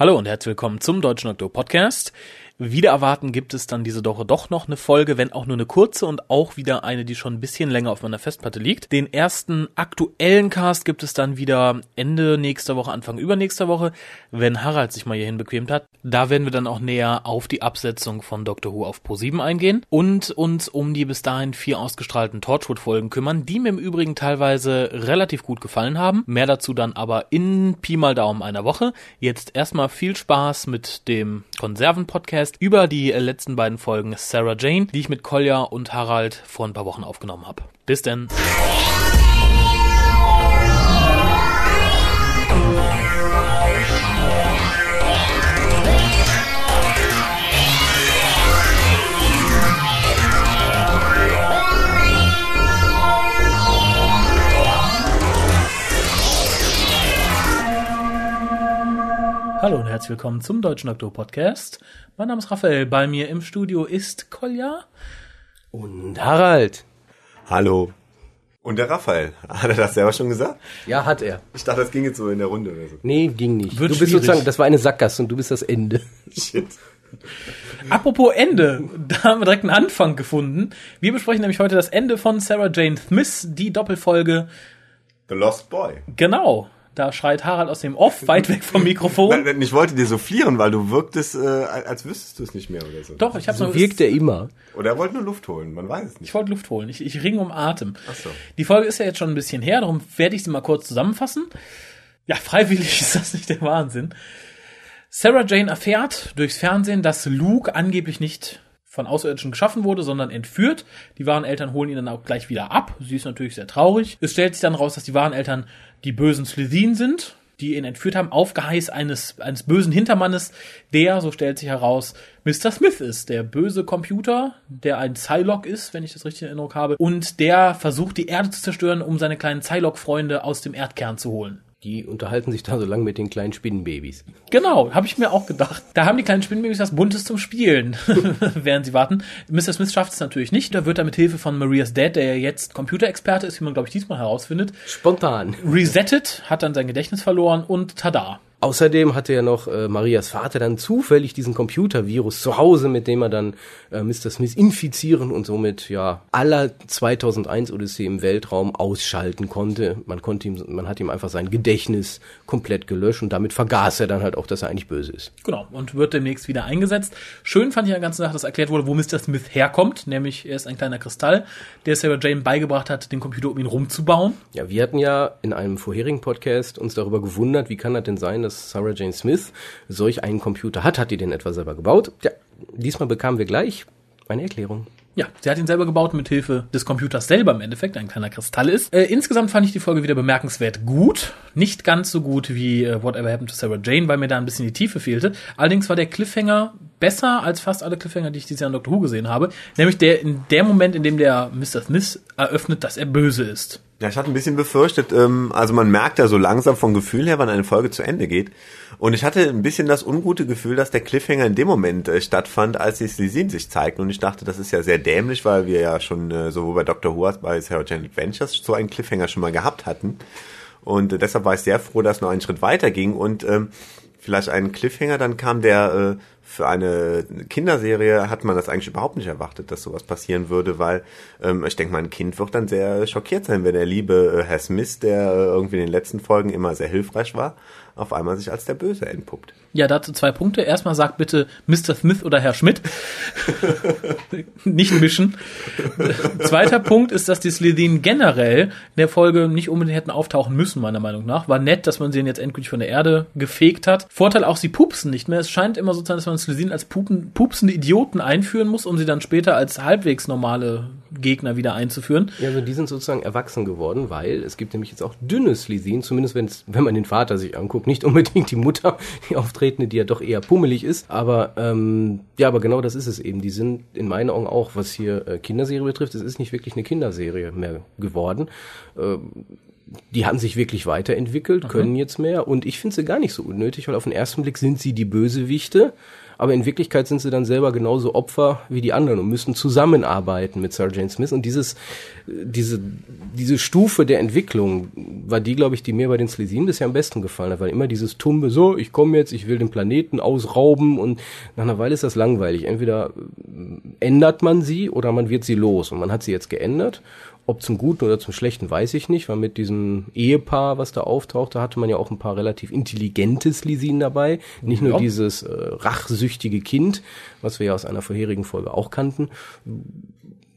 Hallo und herzlich willkommen zum Deutschen Doktor Podcast. Wieder erwarten gibt es dann diese Woche doch noch eine Folge, wenn auch nur eine kurze und auch wieder eine, die schon ein bisschen länger auf meiner Festplatte liegt. Den ersten aktuellen Cast gibt es dann wieder Ende nächster Woche, Anfang übernächster Woche, wenn Harald sich mal hierhin bequemt hat. Da werden wir dann auch näher auf die Absetzung von Doctor Who auf Pro7 eingehen und uns um die bis dahin vier ausgestrahlten Torchwood-Folgen kümmern, die mir im Übrigen teilweise relativ gut gefallen haben. Mehr dazu dann aber in Pi mal Daumen einer Woche. Jetzt erstmal viel Spaß mit dem Konserven-Podcast Podcast über die letzten beiden Folgen Sarah Jane, die ich mit Kolja und Harald vor ein paar Wochen aufgenommen habe. Bis denn. Hallo und herzlich willkommen zum Deutschen Doktor Podcast. Mein Name ist Raphael. Bei mir im Studio ist Kolja. Und Harald. Hallo. Und der Raphael. Hat er das selber schon gesagt? Ja, hat er. Ich dachte, das ging jetzt so in der Runde oder so. Nee, ging nicht. Wird du bist schwierig. sozusagen, das war eine Sackgasse und du bist das Ende. Shit. Apropos Ende, da haben wir direkt einen Anfang gefunden. Wir besprechen nämlich heute das Ende von Sarah Jane Smith, die Doppelfolge. The Lost Boy. Genau. Da schreit Harald aus dem Off weit weg vom Mikrofon. Nein, ich wollte dir soufflieren, weil du wirktest, äh, als wüsstest du es nicht mehr oder so. Doch, ich habe So noch wirkt er immer. Oder er wollte nur Luft holen, man weiß es Ich nicht. wollte Luft holen. Ich, ich ringe um Atem. Ach so. Die Folge ist ja jetzt schon ein bisschen her, darum werde ich sie mal kurz zusammenfassen. Ja, freiwillig ist das nicht der Wahnsinn. Sarah Jane erfährt durchs Fernsehen, dass Luke angeblich nicht von Außerirdischen geschaffen wurde, sondern entführt. Die wahren Eltern holen ihn dann auch gleich wieder ab. Sie ist natürlich sehr traurig. Es stellt sich dann raus, dass die wahren Eltern die bösen Slitheen sind, die ihn entführt haben, auf Geheiß eines, eines bösen Hintermannes, der, so stellt sich heraus, Mr. Smith ist, der böse Computer, der ein Psylocke ist, wenn ich das richtig in Erinnerung habe, und der versucht, die Erde zu zerstören, um seine kleinen Psylocke-Freunde aus dem Erdkern zu holen. Die unterhalten sich da so lang mit den kleinen Spinnenbabys. Genau, habe ich mir auch gedacht. Da haben die kleinen Spinnenbabys was Buntes zum Spielen, während sie warten. Mr. Smith schafft es natürlich nicht. Da wird er mit Hilfe von Marias Dad, der ja jetzt Computerexperte ist, wie man glaube ich diesmal herausfindet, Spontan. resettet, hat dann sein Gedächtnis verloren und tada. Außerdem hatte ja noch äh, Marias Vater dann zufällig diesen Computervirus zu Hause, mit dem er dann äh, Mr. Smith infizieren und somit ja aller 2001 Odyssee im Weltraum ausschalten konnte. Man konnte ihm, man hat ihm einfach sein Gedächtnis komplett gelöscht und damit vergaß er dann halt auch, dass er eigentlich böse ist. Genau, und wird demnächst wieder eingesetzt. Schön fand ich an der ganzen Sache, dass erklärt wurde, wo Mr. Smith herkommt, nämlich er ist ein kleiner Kristall, der Sarah Jane beigebracht hat, den Computer um ihn rumzubauen. Ja, wir hatten ja in einem vorherigen Podcast uns darüber gewundert, wie kann das denn sein, dass Sarah Jane Smith solch einen Computer hat? Hat die den etwa selber gebaut? Ja, diesmal bekamen wir gleich eine Erklärung. Ja, sie hat ihn selber gebaut mit Hilfe des Computers selber im Endeffekt, ein kleiner Kristall ist. Äh, insgesamt fand ich die Folge wieder bemerkenswert gut. Nicht ganz so gut wie äh, Whatever Happened to Sarah Jane, weil mir da ein bisschen die Tiefe fehlte. Allerdings war der Cliffhanger besser als fast alle Cliffhanger, die ich dieses Jahr in Doctor Who gesehen habe. Nämlich der in der Moment, in dem der Mr. Smith eröffnet, dass er böse ist. Ja, ich hatte ein bisschen befürchtet, ähm, also man merkt ja so langsam vom Gefühl her, wann eine Folge zu Ende geht. Und ich hatte ein bisschen das ungute Gefühl, dass der Cliffhanger in dem Moment äh, stattfand, als die Slezin sich zeigten. Und ich dachte, das ist ja sehr dämlich, weil wir ja schon äh, sowohl bei Dr. Who als bei Sarah Jane Adventures so einen Cliffhanger schon mal gehabt hatten. Und äh, deshalb war ich sehr froh, dass noch einen Schritt weiter ging und ähm, vielleicht einen Cliffhanger dann kam, der äh, für eine Kinderserie hat man das eigentlich überhaupt nicht erwartet, dass sowas passieren würde, weil ähm, ich denke, mein Kind wird dann sehr schockiert sein, wenn der liebe äh, Herr Smith, der äh, irgendwie in den letzten Folgen immer sehr hilfreich war, auf einmal sich als der Böse entpuppt. Ja, dazu zwei Punkte. Erstmal sagt bitte Mr. Smith oder Herr Schmidt. nicht mischen. Zweiter Punkt ist, dass die Slitheen generell in der Folge nicht unbedingt hätten auftauchen müssen, meiner Meinung nach. War nett, dass man sie jetzt endgültig von der Erde gefegt hat. Vorteil auch, sie pupsen nicht mehr. Es scheint immer so zu sein, dass man Slitheen als pupen, pupsende Idioten einführen muss, um sie dann später als halbwegs normale Gegner wieder einzuführen. Ja, also die sind sozusagen erwachsen geworden, weil es gibt nämlich jetzt auch dünne Slitheen, zumindest wenn's, wenn man den Vater sich anguckt, nicht unbedingt die Mutter, die auftretende, die ja doch eher pummelig ist, aber ähm, ja, aber genau das ist es eben. Die sind in meinen Augen auch, was hier äh, Kinderserie betrifft, es ist nicht wirklich eine Kinderserie mehr geworden. Äh, die haben sich wirklich weiterentwickelt, können jetzt mehr und ich finde sie gar nicht so unnötig, weil auf den ersten Blick sind sie die Bösewichte, aber in Wirklichkeit sind sie dann selber genauso Opfer wie die anderen und müssen zusammenarbeiten mit Sarah Jane Smith und dieses diese diese Stufe der Entwicklung war die, glaube ich, die mir bei den Slesin bisher am besten gefallen hat, weil immer dieses tumbe so, ich komme jetzt, ich will den Planeten ausrauben und nach einer Weile ist das langweilig. Entweder ändert man sie oder man wird sie los und man hat sie jetzt geändert ob zum Guten oder zum Schlechten, weiß ich nicht, weil mit diesem Ehepaar, was da auftauchte, hatte man ja auch ein paar relativ intelligente Slisin dabei. Nicht nur Ja. dieses äh, rachsüchtige Kind, was wir ja aus einer vorherigen Folge auch kannten.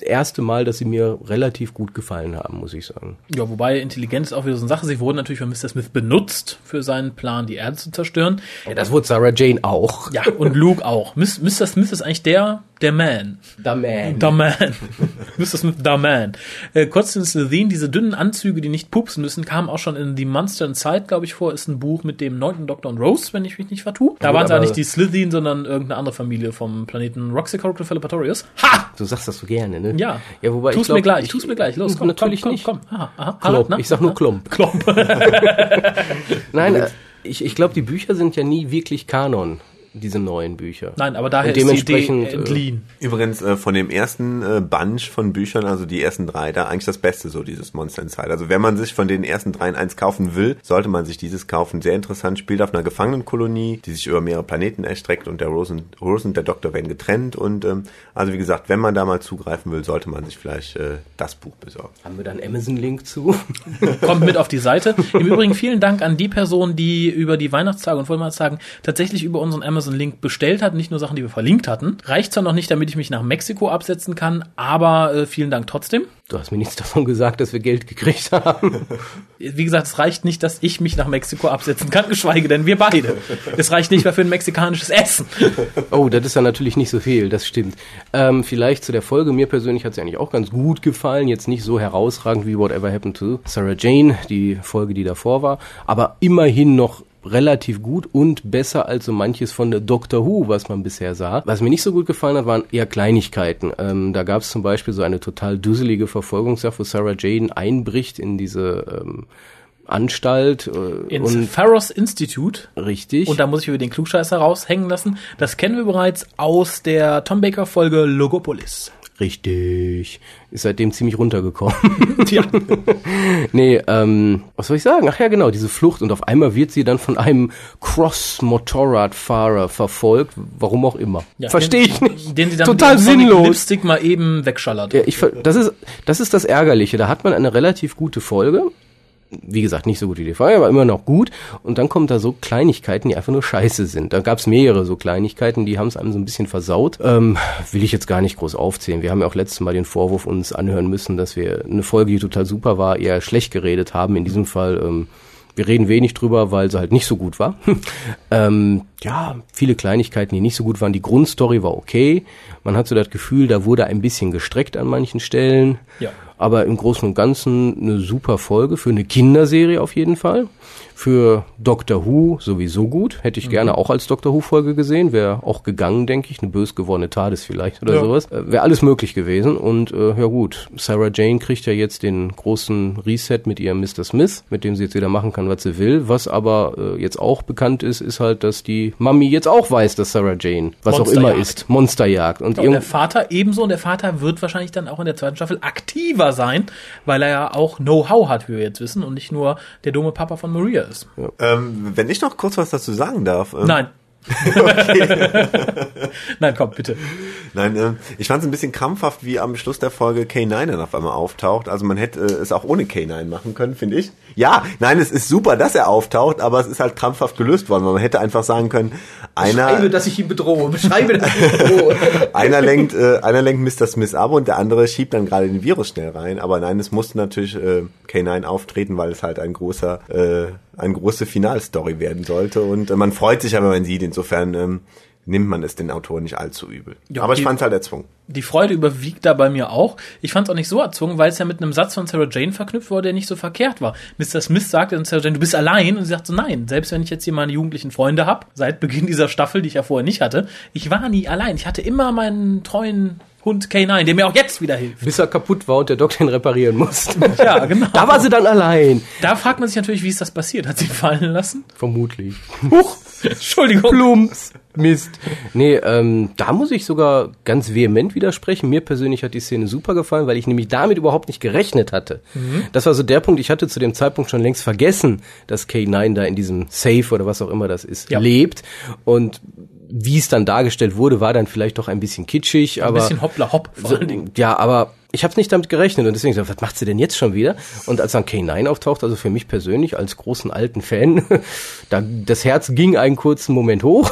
Erste Mal, dass sie mir relativ gut gefallen haben, muss ich sagen. Ja, wobei Intelligenz ist auch wieder so eine Sache. Sie wurden natürlich von Mr. Smith benutzt für seinen Plan, die Erde zu zerstören. Ja, das wurde Sarah Jane auch. Ja, und Luke auch. Mr. Smith ist eigentlich der, der Man. The Man. The Man. Mr. Smith, the Man. Äh, kurz zu den Slytherin, diese dünnen Anzüge, die nicht pupsen müssen, kamen auch schon in The Monster Inside, glaube ich, vor. Ist ein Buch mit dem neunten Doktor und Rose, wenn ich mich nicht vertue. Da Gut, waren es ja aber- nicht die Slytherin, sondern irgendeine andere Familie vom Planeten Roxicoricophilippatorius. Ha! Du sagst das so gerne, ne? Ja. Ja, wobei tu's ich glaub, mir gleich, ich- tu's mir gleich. Los, komm, Natürlich komm, nicht. komm, komm. Aha, aha. Klomp. na? Ich sag nur Klomp. Klomp. Nein, äh, ich, ich glaube, die Bücher sind ja nie wirklich Kanon, diese neuen Bücher. Nein, aber daher Und ist die Idee dementsprechend, äh, entliehen. Übrigens äh, von dem ersten äh, Bunch von Büchern, also die ersten drei, da eigentlich das Beste, so dieses Monster Inside. Also wenn man sich von den ersten dreien eins kaufen will, sollte man sich dieses kaufen. Sehr interessant, spielt auf einer Gefangenenkolonie, die sich über mehrere Planeten erstreckt und der Rose und, Rose und der Doktor werden getrennt. Und ähm, also wie gesagt, wenn man da mal zugreifen will, sollte man sich vielleicht äh, das Buch besorgen. Haben wir da einen Amazon-Link zu? Kommt mit auf die Seite. Im Übrigen vielen Dank an die Person, die über die Weihnachtstage und Vollmachtstagen tatsächlich über unseren Amazon-Link bestellt hat, nicht nur Sachen, die wir verlinkt hatten. Reicht zwar noch nicht, damit ich mich nach Mexiko absetzen kann, aber äh, vielen Dank trotzdem. Du hast mir nichts davon gesagt, dass wir Geld gekriegt haben. Wie gesagt, es reicht nicht, dass ich mich nach Mexiko absetzen kann, geschweige denn wir beide. Es reicht nicht mehr für ein mexikanisches Essen. Oh, das ist ja natürlich nicht so viel, das stimmt. Ähm, vielleicht zu der Folge. Mir persönlich hat sie eigentlich auch ganz gut gefallen. Jetzt nicht so herausragend wie Whatever Happened to Sarah Jane, die Folge, die davor war. Aber immerhin noch relativ gut und besser als so manches von der Doctor Who, was man bisher sah. Was mir nicht so gut gefallen hat, waren eher Kleinigkeiten. Ähm, da gab es zum Beispiel so eine total dusselige Verfolgungsjagd, wo Sarah Jane einbricht in diese ähm, Anstalt äh, Ins und Pharos Institute. richtig. Und da muss ich über den Klugscheißer raushängen lassen. Das kennen wir bereits aus der Tom Baker Folge Logopolis. Richtig. Ist seitdem ziemlich runtergekommen. Tja. nee, ähm, was soll ich sagen? Ach ja, genau, diese Flucht. Und auf einmal wird sie dann von einem Cross-Motorradfahrer verfolgt. Warum auch immer. Ja, Verstehe ich nicht. Den sie dann Total sinnlos. Lipstick mal eben wegschallert. Ja, ich, ver- das ist, das ist das Ärgerliche. Da hat man eine relativ gute Folge. Wie gesagt, nicht so gut wie die Folge, aber immer noch gut. Und dann kommen da so Kleinigkeiten, die einfach nur scheiße sind. Da gab's mehrere so Kleinigkeiten, die haben es einem so ein bisschen versaut. Ähm, will ich jetzt gar nicht groß aufzählen. Wir haben ja auch letztes Mal den Vorwurf uns anhören müssen, dass wir eine Folge, die total super war, eher schlecht geredet haben. In diesem Fall, ähm, wir reden wenig drüber, weil sie halt nicht so gut war. ähm, ja, viele Kleinigkeiten, die nicht so gut waren. Die Grundstory war okay. Man hat so das Gefühl, da wurde ein bisschen gestreckt an manchen Stellen. Ja. Aber im Großen und Ganzen eine super Folge für eine Kinderserie auf jeden Fall. Für Doctor Who sowieso gut. Hätte ich gerne auch als Doctor Who Folge gesehen. Wäre auch gegangen, denke ich. Eine bös gewordene TARDIS vielleicht oder Ja. sowas. Äh, Wäre alles möglich gewesen. Und äh, ja gut, Sarah Jane kriegt ja jetzt den großen Reset mit ihrem Mr. Smith, mit dem sie jetzt wieder machen kann, was sie will. Was aber äh, jetzt auch bekannt ist, ist halt, dass die Mami jetzt auch weiß, dass Sarah Jane, was auch immer ist, Monsterjagd. Und, Und der Vater ebenso. Und der Vater wird wahrscheinlich dann auch in der zweiten Staffel aktiver sein, weil er ja auch Know-how hat, wie wir jetzt wissen, und nicht nur der dumme Papa von Maria ist. Ähm, wenn ich noch kurz was dazu sagen darf. Ähm, Nein. Nein, komm, bitte. Nein, äh, ich fand es ein bisschen krampfhaft, wie am Schluss der Folge K9 dann auf einmal auftaucht. Also man hätte äh, es auch ohne K9 machen können, finde ich. Ja, nein, es ist super, dass er auftaucht, aber es ist halt krampfhaft gelöst worden. weil Man hätte einfach sagen können, einer, dass ich ihn bedrohe. Beschreibe, dass ich ihn bedrohe. einer lenkt, äh, einer lenkt Mr. Smith ab und der andere schiebt dann gerade den Virus schnell rein. Aber nein, es musste natürlich äh, K9 auftreten, weil es halt ein großer, äh, eine große Finalstory werden sollte. Und äh, man freut sich aber, wenn man sieht. Insofern ähm, nimmt man es den Autoren nicht allzu übel. Ja, aber ich fand es halt erzwungen. Die Freude überwiegt da bei mir auch. Ich fand es auch nicht so erzwungen, weil es ja mit einem Satz von Sarah Jane verknüpft war, der nicht so verkehrt war. Mr. Smith sagte dann Sarah Jane, du bist allein. Und sie sagt so, nein, selbst wenn ich jetzt hier meine jugendlichen Freunde hab, seit Beginn dieser Staffel, die ich ja vorher nicht hatte, ich war nie allein. Ich hatte immer meinen treuen Hund K9, der mir auch jetzt wieder hilft. Bis er kaputt war und der Doktor ihn reparieren musste. Ja, genau. Da war sie dann allein. Da fragt man sich natürlich, wie ist das passiert? Hat sie ihn fallen lassen? Vermutlich. Huch, Entschuldigung. Plumps. Mist. Nee, ähm, da muss ich sogar ganz vehement widersprechen. Mir persönlich hat die Szene super gefallen, weil ich nämlich damit überhaupt nicht gerechnet hatte. Das war so der Punkt, ich hatte zu dem Zeitpunkt schon längst vergessen, dass K9 da in diesem Safe oder was auch immer das ist, Ja. lebt. Und wie es dann dargestellt wurde, war dann vielleicht doch ein bisschen kitschig, Ein aber bisschen hoppla hopp vor so, allen Dingen. ja, aber ich habe nicht damit gerechnet und deswegen so, was macht sie denn jetzt schon wieder? Und als dann K9 auftaucht, also für mich persönlich als großen alten Fan, da das Herz ging einen kurzen Moment hoch.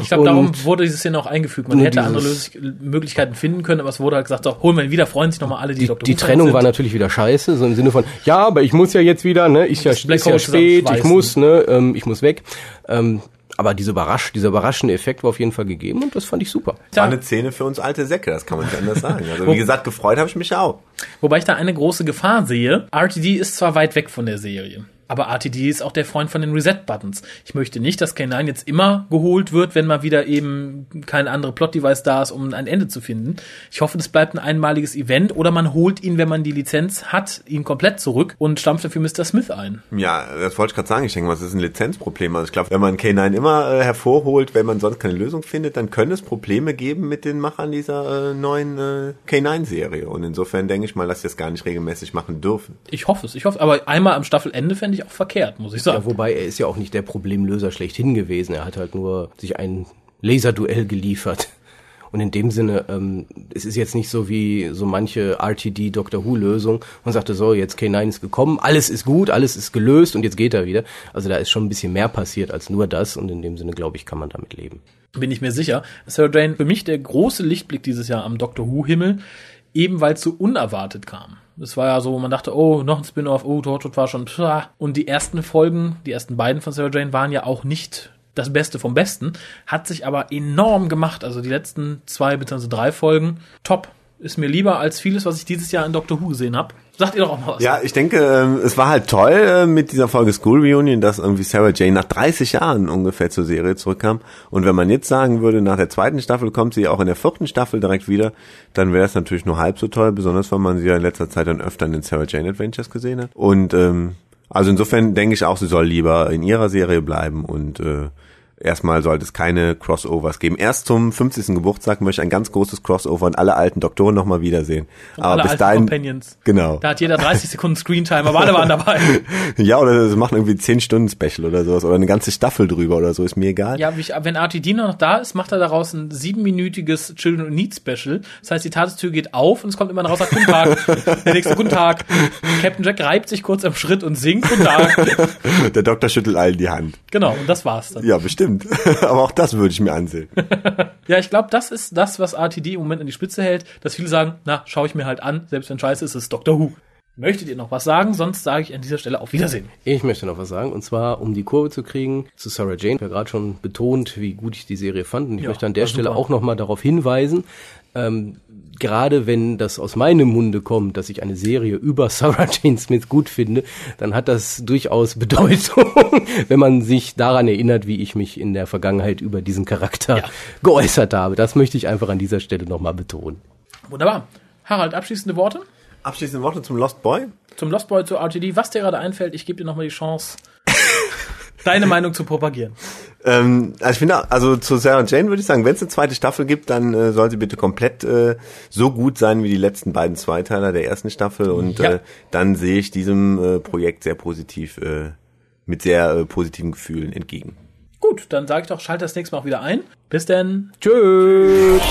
Ich glaube, darum wurde dieses Szene auch eingefügt. Man hätte andere Lös Möglichkeiten finden können, aber es wurde halt gesagt, so, holen wir ihn wieder, freuen sich nochmal alle, die, Die, Dr. die Trennung sind. war natürlich wieder scheiße, so im Sinne von, ja, aber ich muss ja jetzt wieder, ne, ist ja, ist ja spät, ich muss, ne, ähm, ich muss weg. Ähm, aber diese überrasch, dieser überraschende Effekt war auf jeden Fall gegeben und das fand ich super. War eine Szene für uns alte Säcke, das kann man nicht anders sagen. Also wie gesagt, gefreut habe ich mich auch. Wobei ich da eine große Gefahr sehe. RTD ist zwar weit weg von der Serie. Aber RTD ist auch der Freund von den Reset-Buttons. Ich möchte nicht, dass K9 jetzt immer geholt wird, wenn mal wieder eben kein andere Plot-Device da ist, um ein Ende zu finden. Ich hoffe, das bleibt ein einmaliges Event oder man holt ihn, wenn man die Lizenz hat, ihn komplett zurück und stampft dafür Mr. Smith ein. Ja, das wollte ich gerade sagen. Ich denke mal, das ist ein Lizenzproblem. Also ich glaube, wenn man K9 immer äh, hervorholt, wenn man sonst keine Lösung findet, dann können es Probleme geben mit den Machern dieser äh, neuen äh, K9-Serie. Und insofern denke ich mal, dass sie das gar nicht regelmäßig machen dürfen. Ich hoffe es, ich hoffe Aber einmal am Staffelende fände ich auch verkehrt, muss ich sagen. Ja, wobei er ist ja auch nicht der Problemlöser schlechthin gewesen. Er hat halt nur sich ein Laserduell geliefert. Und in dem Sinne, ähm, es ist jetzt nicht so wie so manche RTD Doctor Who Lösung und sagte so, jetzt K9 ist gekommen, alles ist gut, alles ist gelöst und jetzt geht er wieder. Also da ist schon ein bisschen mehr passiert als nur das und in dem Sinne, glaube ich, kann man damit leben. bin ich mir sicher. Sarah Jane, für mich der große Lichtblick dieses Jahr am Doctor Who-Himmel, eben weil es so unerwartet kam. Es war ja so, man dachte, oh, noch ein Spin-off, oh, Torchwood war schon, pah. und die ersten Folgen, die ersten beiden von Sarah Jane waren ja auch nicht das Beste vom Besten, hat sich aber enorm gemacht. Also die letzten zwei bzw. drei Folgen, top. Ist mir lieber als vieles, was ich dieses Jahr in Doctor Who gesehen habe. Sagt ihr doch auch mal was. Ja, ich denke, ähm, es war halt toll äh, mit dieser Folge School Reunion, dass irgendwie Sarah Jane nach 30 Jahren ungefähr zur Serie zurückkam. Und wenn man jetzt sagen würde, nach der zweiten Staffel kommt sie auch in der vierten Staffel direkt wieder, dann wäre es natürlich nur halb so toll, besonders weil man sie ja in letzter Zeit dann öfter in den Sarah Jane Adventures gesehen hat. Und ähm, also insofern denke ich auch, sie soll lieber in ihrer Serie bleiben und äh, Erstmal sollte es keine Crossovers geben. Erst zum 50. Geburtstag möchte ich ein ganz großes Crossover und alle alten Doktoren nochmal wiedersehen. Aber Alle bis alten dahin, Companions. genau. Da hat jeder 30 Sekunden Screentime, aber alle waren dabei. Ja, oder sie machen irgendwie 10 Stunden Special oder sowas oder eine ganze Staffel drüber oder so, ist mir egal. Ja, wenn RTD noch da ist, macht er daraus ein siebenminütiges Children Need Special. Das heißt, die Tagestür geht auf und es kommt immer raus, sagt, guten Tag. Der nächste, guten Tag. Captain Jack reibt sich kurz am Schritt und singt, guten Tag. Der Doktor schüttelt allen die Hand. Genau, und das war's dann. Ja, bestimmt. Aber auch das würde ich mir ansehen. Ja, ich glaube, das ist das, was RTD im Moment an die Spitze hält, dass viele sagen, na, schaue ich mir halt an, selbst wenn scheiße ist, ist es Doctor Who. Möchtet ihr noch was sagen? Sonst sage ich an dieser Stelle auf Wiedersehen. Ich möchte noch was sagen, und zwar, um die Kurve zu kriegen, zu Sarah Jane. Ich habe ja gerade schon betont, wie gut ich die Serie fand. Und ich Ja, möchte an der Stelle super. auch nochmal darauf hinweisen, ähm, gerade wenn das aus meinem Munde kommt, dass ich eine Serie über Sarah Jane Smith gut finde, dann hat das durchaus Bedeutung, wenn man sich daran erinnert, wie ich mich in der Vergangenheit über diesen Charakter Ja. geäußert habe. Das möchte ich einfach an dieser Stelle nochmal betonen. Wunderbar. Harald, abschließende Worte Abschließende Worte zum Lost Boy. zum Lost Boy, zu RTD. Was dir gerade einfällt, ich gebe dir nochmal die Chance, deine Meinung zu propagieren. Ähm, also ich finde, also zu Sarah Jane würde ich sagen, wenn es eine zweite Staffel gibt, dann äh, soll sie bitte komplett äh, so gut sein wie die letzten beiden Zweiteiler der ersten Staffel und Ja. äh, dann sehe ich diesem äh, Projekt sehr positiv, äh, mit sehr äh, positiven Gefühlen entgegen. Gut, dann sage ich doch, schalte das nächste Mal auch wieder ein. Bis denn. Tschüss!